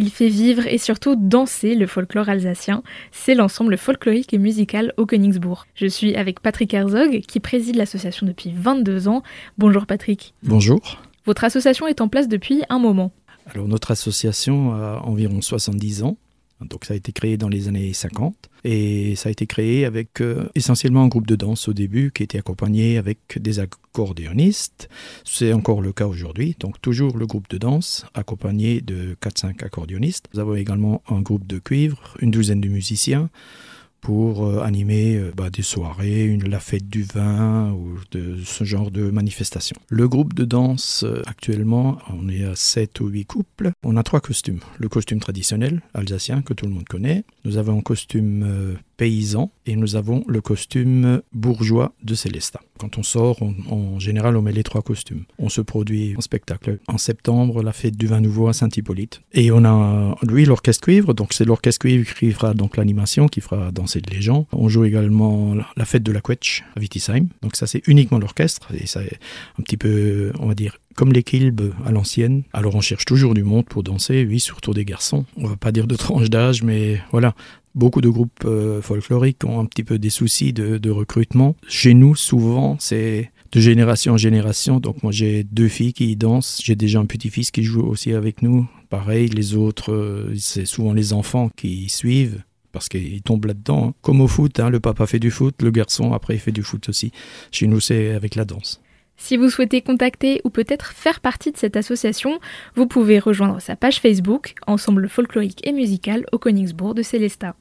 Il fait vivre et surtout danser le folklore alsacien. C'est l'ensemble folklorique et musical au Königsbourg. Je suis avec Patrick Herzog, qui préside l'association depuis 22 ans. Bonjour Patrick. Bonjour. Votre association est en place depuis un moment. Alors notre association a environ 70 ans. Donc ça a été créé dans les années 50 et ça a été créé avec euh, essentiellement un groupe de danse au début qui était accompagné avec des accordéonistes. C'est encore le cas aujourd'hui. Donc toujours le groupe de danse accompagné de 4-5 accordéonistes. Nous avons également un groupe de cuivre, une douzaine de musiciens pour euh, animer euh, bah, des soirées, une, la fête du vin ou de ce genre de manifestation. Le groupe de danse, euh, actuellement, on est à 7 ou 8 couples. On a trois costumes. Le costume traditionnel alsacien que tout le monde connaît. Nous avons un costume paysan et nous avons le costume bourgeois de Célestat. Quand on sort, en général, on met les trois costumes. On se produit en spectacle. En septembre, la fête du vin nouveau à Saint-Hippolyte. Et on a, lui, l'orchestre cuivre. Donc, c'est l'orchestre cuivre qui fera donc l'animation, qui fera danser les gens. On joue également la fête de la Quetch à Wittisheim. Donc, ça, c'est uniquement l'orchestre. Et ça un petit peu, on va dire, comme les kilbes à l'ancienne. Alors on cherche toujours du monde pour danser, oui, surtout des garçons. On va pas dire de tranche d'âge, mais voilà. Beaucoup de groupes euh, folkloriques ont un petit peu des soucis de, recrutement. Chez nous, souvent, c'est de génération en génération. Donc moi j'ai deux filles qui dansent, j'ai déjà un petit-fils qui joue aussi avec nous. Pareil, les autres, euh, c'est souvent les enfants qui suivent parce qu'ils tombent là-dedans. Hein. Comme au foot, hein, le papa fait du foot, le garçon après il fait du foot aussi. Chez nous c'est avec la danse. Si vous souhaitez contacter ou peut-être faire partie de cette association, vous pouvez rejoindre sa page Facebook, Ensemble folklorique et musical au Königsbourg de Célestat.